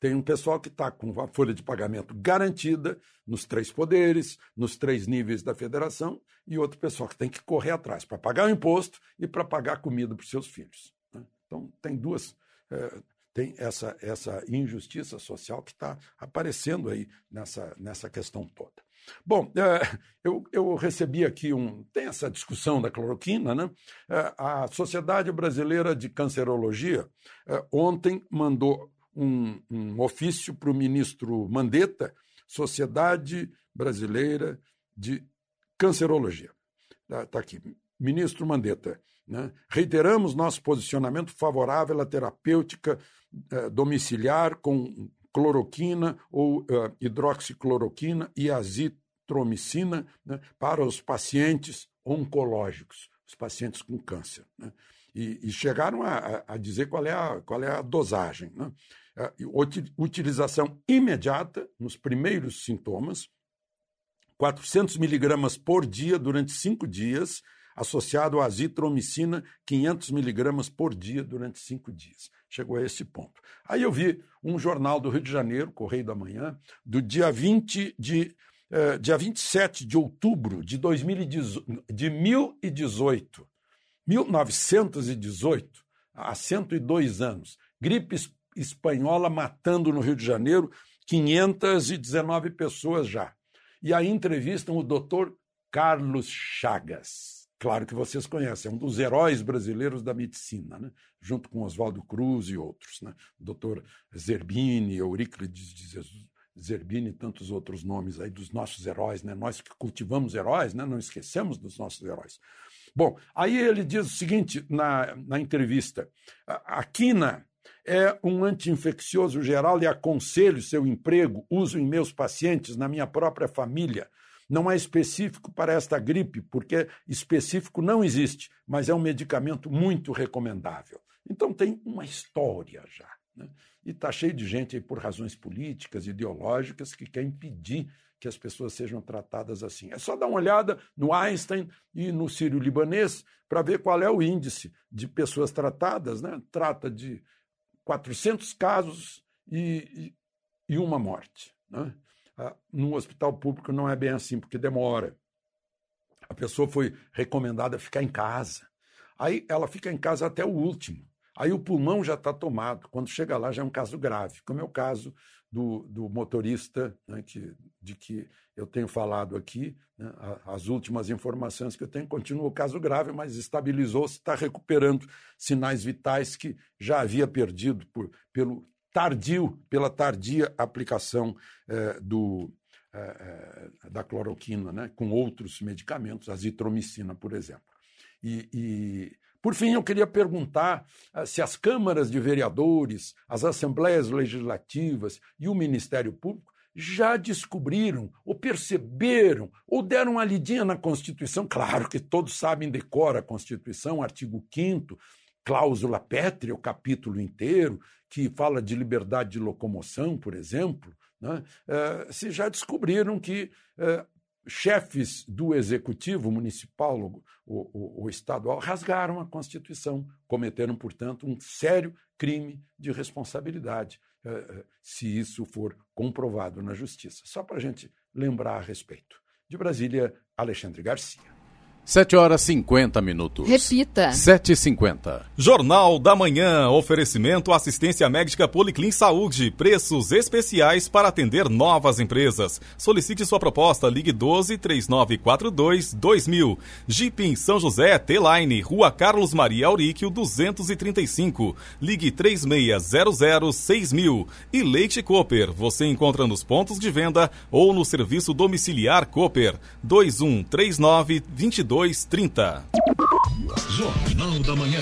Tem um pessoal que está com a folha de pagamento garantida nos três poderes, nos três níveis da federação, e outro pessoal que tem que correr atrás para pagar o imposto e para pagar comida para os seus filhos. Né? Então, tem duas, é, tem essa, essa injustiça social que está aparecendo aí nessa, nessa questão toda. Bom, é, eu, eu recebi aqui um. Tem essa discussão da cloroquina, né? É, a Sociedade Brasileira de Cancerologia é, ontem mandou um, um ofício para o ministro Mandetta, Sociedade Brasileira de Cancerologia. Está tá aqui. Ministro Mandetta, né? reiteramos nosso posicionamento favorável à terapêutica eh, domiciliar com cloroquina ou eh, hidroxicloroquina e azitromicina né, para os pacientes oncológicos, os pacientes com câncer. Né? E, e, chegaram a, a, dizer qual é a, qual é a dosagem. Né? A utilização imediata nos primeiros sintomas, 400 miligramas por dia durante cinco dias, associado à azitromicina, 500 miligramas por dia durante cinco dias chegou a esse ponto. Aí eu vi um jornal do Rio de Janeiro, Correio da Manhã, do dia 20 de eh, dia 27 de outubro de, 2018, de 1018, 1918, há 102 anos, gripe espanhola matando no Rio de Janeiro 519 pessoas já. E aí entrevistam o doutor Carlos Chagas. Claro que vocês conhecem, é um dos heróis brasileiros da medicina, né? junto com Oswaldo Cruz e outros. Né? O doutor Zerbini, Euríclides de Zerbini e tantos outros nomes aí dos nossos heróis, né? nós que cultivamos heróis, né? não esquecemos dos nossos heróis. Bom, aí ele diz o seguinte na, na entrevista: a quina é um anti-infeccioso geral e aconselho seu emprego, uso em meus pacientes, na minha própria família não é específico para esta gripe, porque específico não existe, mas é um medicamento muito recomendável. Então tem uma história já. Né? E está cheio de gente aí por razões políticas, ideológicas, que quer impedir que as pessoas sejam tratadas assim. É só dar uma olhada no Einstein e no sírio-libanês para ver qual é o índice de pessoas tratadas. Né? Trata de 400 casos e, e, e uma morte. Né? Ah, no hospital público não é bem assim, porque demora. A pessoa foi recomendada a ficar em casa. Aí ela fica em casa até o último. Aí o pulmão já está tomado. Quando chega lá, já é um caso grave, como é o caso do, do motorista, né, que, de que eu tenho falado aqui. Né, as últimas informações que eu tenho continua o caso grave, mas estabilizou-se, está recuperando sinais vitais que já havia perdido por, pelo tardio, pela tardia aplicação eh, do, eh, da cloroquina, né, com outros medicamentos, a zitromicina, por exemplo. E, e, por fim, eu queria perguntar se as câmaras de vereadores, as assembleias legislativas e o Ministério Público já descobriram, ou perceberam, ou deram uma lidinha na Constituição. Claro que todos sabem, decora a Constituição, artigo 5, cláusula pétrea, o capítulo inteiro, que fala de liberdade de locomoção, por exemplo. Né? Uh, se já descobriram que uh, chefes do executivo municipal ou, ou, ou, estadual rasgaram a Constituição, cometeram, portanto, um sério crime de responsabilidade, eh, eh, se isso for comprovado na justiça. Só para a gente lembrar a respeito. De Brasília, Alexandre Garcia. 7 horas 50 minutos. Repita. 7h50. Jornal da Manhã. Oferecimento assistência médica Policlin Saúde. Preços especiais para atender novas empresas. Solicite sua proposta. Ligue 12 3942 2000. Jeep em São José, T-Line, Rua Carlos Maria Auríquio 235. Ligue 3600 6000. E Leite Cooper. Você encontra nos pontos de venda ou no serviço domiciliar Cooper. 2139 22 3230. Jornal da Manhã.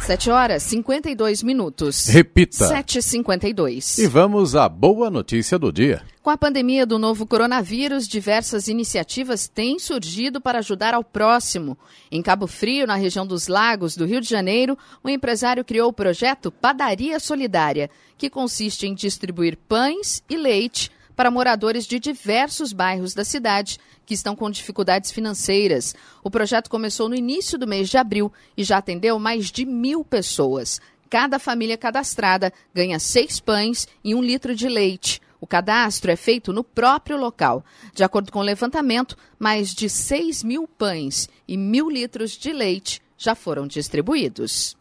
7 horas 52 minutos. Repita. 7h52. E vamos à boa notícia do dia. Com a pandemia do novo coronavírus, diversas iniciativas têm surgido para ajudar ao próximo. Em Cabo Frio, na região dos Lagos do Rio de Janeiro, o um empresário criou o projeto Padaria Solidária, que consiste em distribuir pães e leite para moradores de diversos bairros da cidade que estão com dificuldades financeiras. O projeto começou no início do mês de abril e já atendeu mais de mil pessoas. Cada família cadastrada ganha seis pães e um litro de leite. O cadastro é feito no próprio local. De acordo com o levantamento, mais de 6 mil pães e mil litros de leite já foram distribuídos.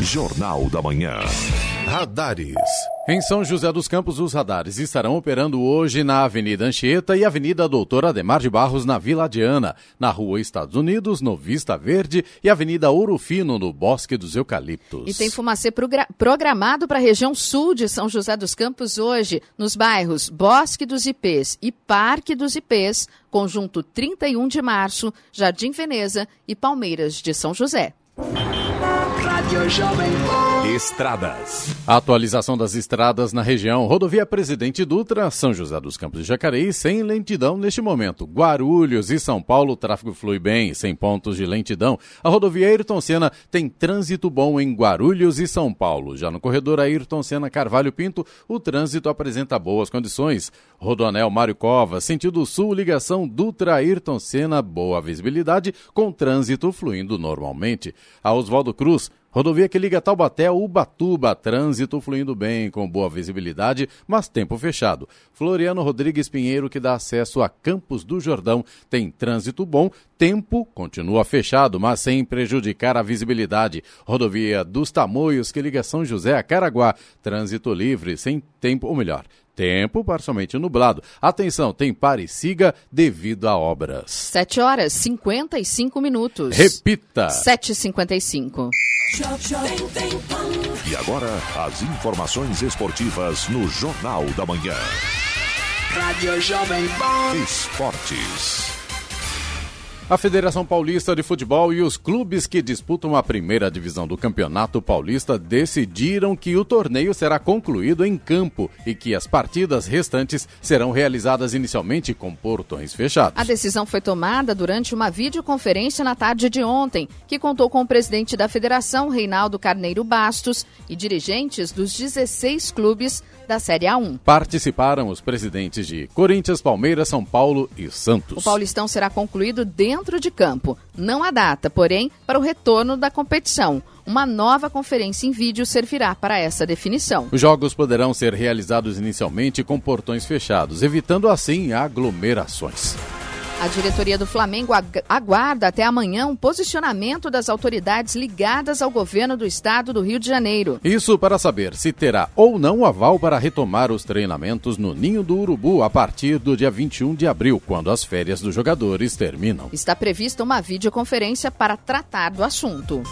Jornal da Manhã. Radares. Em São José dos Campos, os radares estarão operando hoje na Avenida Anchieta e Avenida Doutor Ademar de Barros, na Vila Diana, na Rua Estados Unidos, no Vista Verde e Avenida Ouro Fino, no Bosque dos Eucaliptos. E tem fumacê programado para a região sul de São José dos Campos hoje, nos bairros Bosque dos Ipês e Parque dos Ipês, Conjunto 31 de Março, Jardim Veneza e Palmeiras de São José. Estradas. Atualização das estradas na região. Rodovia Presidente Dutra, São José dos Campos de Jacareí, sem lentidão neste momento. Guarulhos e São Paulo, o tráfego flui bem, sem pontos de lentidão. A rodovia Ayrton Senna tem trânsito bom em Guarulhos e São Paulo. Já no corredor Ayrton Senna Carvalho Pinto, o trânsito apresenta boas condições. Rodoanel Mário Cova, sentido sul, ligação Dutra Ayrton Senna, boa visibilidade, com trânsito fluindo normalmente. A Oswaldo Cruz, Rodovia que liga Taubaté a Ubatuba, trânsito fluindo bem, com boa visibilidade, mas tempo fechado. Floriano Rodrigues Pinheiro, que dá acesso a Campos do Jordão, tem trânsito bom, tempo continua fechado, mas sem prejudicar a visibilidade. Rodovia dos Tamoios, que liga São José a Caraguá, trânsito livre, sem tempo, ou melhor, tempo parcialmente nublado. Atenção, tem pare e siga devido a obras. 7 horas 55 minutos. Repita. 7h55. E agora, as informações esportivas no Jornal da Manhã. Rádio Jovem Pan. Esportes. A Federação Paulista de Futebol e os clubes que disputam a primeira divisão do Campeonato Paulista decidiram que o torneio será concluído em campo e que as partidas restantes serão realizadas inicialmente com portões fechados. A decisão foi tomada durante uma videoconferência na tarde de ontem, que contou com o presidente da federação, Reinaldo Carneiro Bastos, e dirigentes dos 16 clubes da Série A1. Participaram os presidentes de Corinthians, Palmeiras, São Paulo e Santos. O Paulistão será concluído dentro de campo. Não há data, porém, para o retorno da competição. Uma nova conferência em vídeo servirá para essa definição. Os jogos poderão ser realizados inicialmente com portões fechados, evitando assim aglomerações. A diretoria do Flamengo aguarda até amanhã um posicionamento das autoridades ligadas ao governo do estado do Rio de Janeiro. Isso para saber se terá ou não aval para retomar os treinamentos no Ninho do Urubu a partir do dia 21 de abril, quando as férias dos jogadores terminam. Está prevista uma videoconferência para tratar do assunto.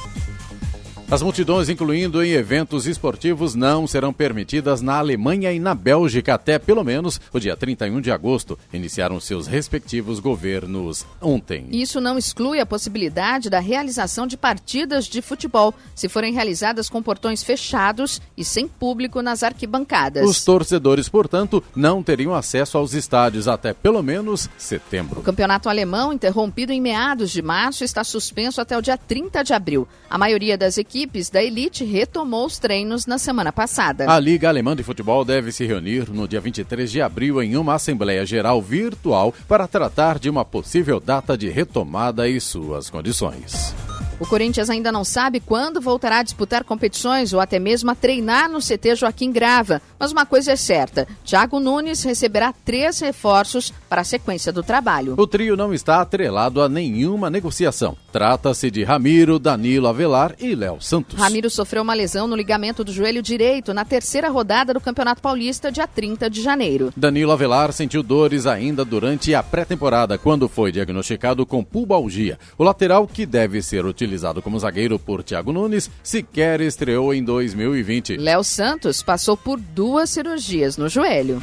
As multidões, incluindo em eventos esportivos, não serão permitidas na Alemanha e na Bélgica até pelo menos o dia 31 de agosto. Iniciaram seus respectivos governos ontem. Isso não exclui a possibilidade da realização de partidas de futebol, se forem realizadas com portões fechados e sem público nas arquibancadas. Os torcedores, portanto, não teriam acesso aos estádios até pelo menos setembro. O campeonato alemão, interrompido em meados de março, está suspenso até o dia 30 de abril. A maioria das equipes equipes da elite retomou os treinos na semana passada. A Liga Alemã de Futebol deve se reunir no dia 23 de abril em uma Assembleia Geral virtual para tratar de uma possível data de retomada e suas condições. O Corinthians ainda não sabe quando voltará a disputar competições ou até mesmo a treinar no CT Joaquim Grava. Mas uma coisa é certa: Thiago Nunes receberá três reforços para a sequência do trabalho. O trio não está atrelado a nenhuma negociação. Trata-se de Ramiro, Danilo Avelar e Léo Santos. Ramiro sofreu uma lesão no ligamento do joelho direito na terceira rodada do Campeonato Paulista, dia 30 de janeiro. Danilo Avelar sentiu dores ainda durante a pré-temporada, quando foi diagnosticado com pubalgia. O lateral, que deve ser utilizado como zagueiro por Thiago Nunes, sequer estreou em 2020. Léo Santos passou por duas cirurgias no joelho.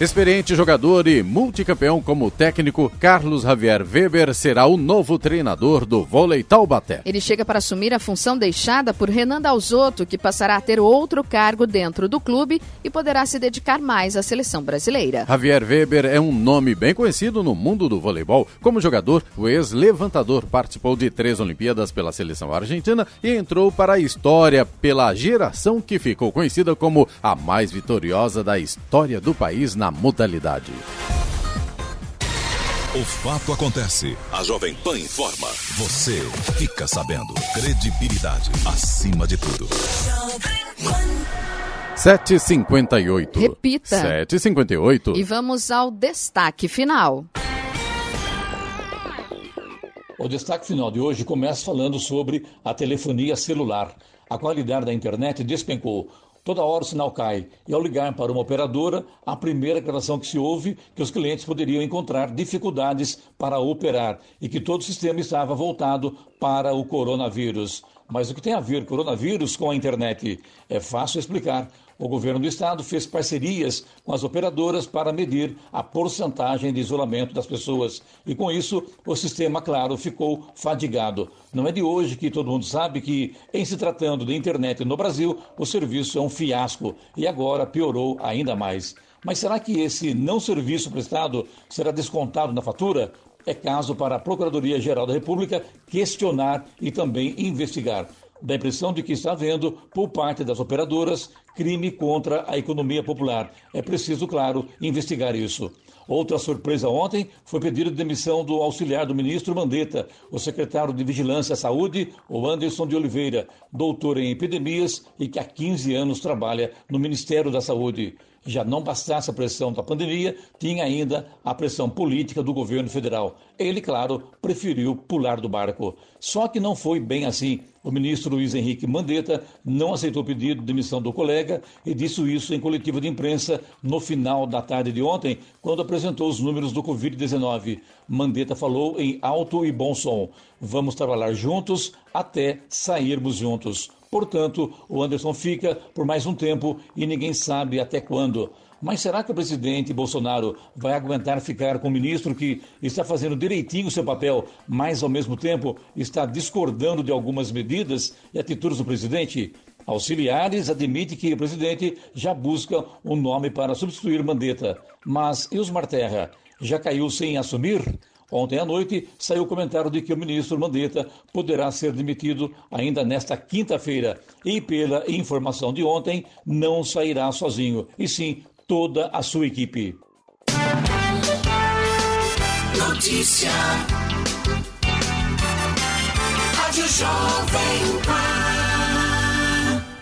Experiente jogador e multicampeão como técnico, Carlos Javier Weber será o novo treinador do vôlei Taubaté. Ele chega para assumir a função deixada por Renan Dalzotto, que passará a ter outro cargo dentro do clube e poderá se dedicar mais à seleção brasileira. Javier Weber é um nome bem conhecido no mundo do voleibol. Como jogador, o ex-levantador participou de três Olimpíadas pela seleção argentina e entrou para a história pela geração que ficou conhecida como a mais vitoriosa da história do país na na modalidade. O fato acontece. A Jovem Pan informa. Você fica sabendo. Credibilidade acima de tudo. 7h58. Repita. 7h58. E vamos ao destaque final. O destaque final de hoje começa falando sobre a telefonia celular. A qualidade da internet despencou. Toda hora o sinal cai. E ao ligar para uma operadora, a primeira declaração que se ouve que os clientes poderiam encontrar dificuldades para operar e que todo o sistema estava voltado para o coronavírus. Mas o que tem a ver coronavírus com a internet? É fácil explicar. O governo do estado fez parcerias com as operadoras para medir a porcentagem de isolamento das pessoas e com isso o sistema, claro, ficou fadigado. Não é de hoje que todo mundo sabe que, em se tratando de internet no Brasil, o serviço é um fiasco e agora piorou ainda mais. Mas será que esse não serviço prestado será descontado na fatura? É caso para a Procuradoria-Geral da República questionar e também investigar da impressão de que está havendo, por parte das operadoras, crime contra a economia popular. É preciso, claro, investigar isso. Outra surpresa ontem foi pedido de demissão do auxiliar do ministro Mandetta, o secretário de Vigilância à Saúde, o Anderson de Oliveira, doutor em epidemias e que há 15 anos trabalha no Ministério da Saúde já não bastasse a pressão da pandemia, tinha ainda a pressão política do governo federal. Ele, claro, preferiu pular do barco. Só que não foi bem assim. O ministro Luiz Henrique Mandetta não aceitou o pedido de demissão do colega e disse isso em coletiva de imprensa no final da tarde de ontem, quando apresentou os números do Covid-19. Mandetta falou em alto e bom som: Vamos trabalhar juntos até sairmos juntos. Portanto, o Anderson fica por mais um tempo e ninguém sabe até quando. Mas será que o presidente Bolsonaro vai aguentar ficar com um ministro que está fazendo direitinho o seu papel, mas ao mesmo tempo está discordando de algumas medidas e atitudes do presidente? Auxiliares admitem que o presidente já busca um nome para substituir Mandetta. Mas e os Marterra? Já caiu sem assumir? Ontem à noite saiu o comentário de que o ministro Mandetta poderá ser demitido ainda nesta quinta-feira e, pela informação de ontem, não sairá sozinho, e sim toda a sua equipe. Notícia. Rádio Jovem Pan.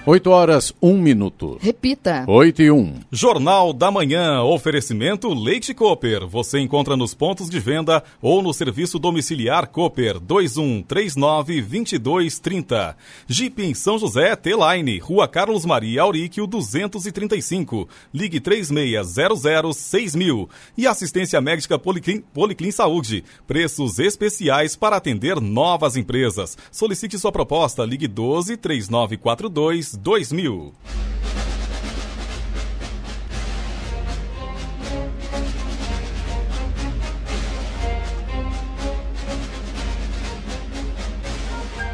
8 horas, 1 minuto. Repita. 8 e 1. Jornal da Manhã. Oferecimento Leite Cooper. Você encontra nos pontos de venda ou no serviço domiciliar Cooper 2139-2230. Jeep em São José, T-Line. Rua Carlos Maria Auríquio 235. Ligue 36006000. E assistência médica Policlin, Policlin Saúde. Preços especiais para atender novas empresas. Solicite sua proposta. Ligue 12 3942 2000.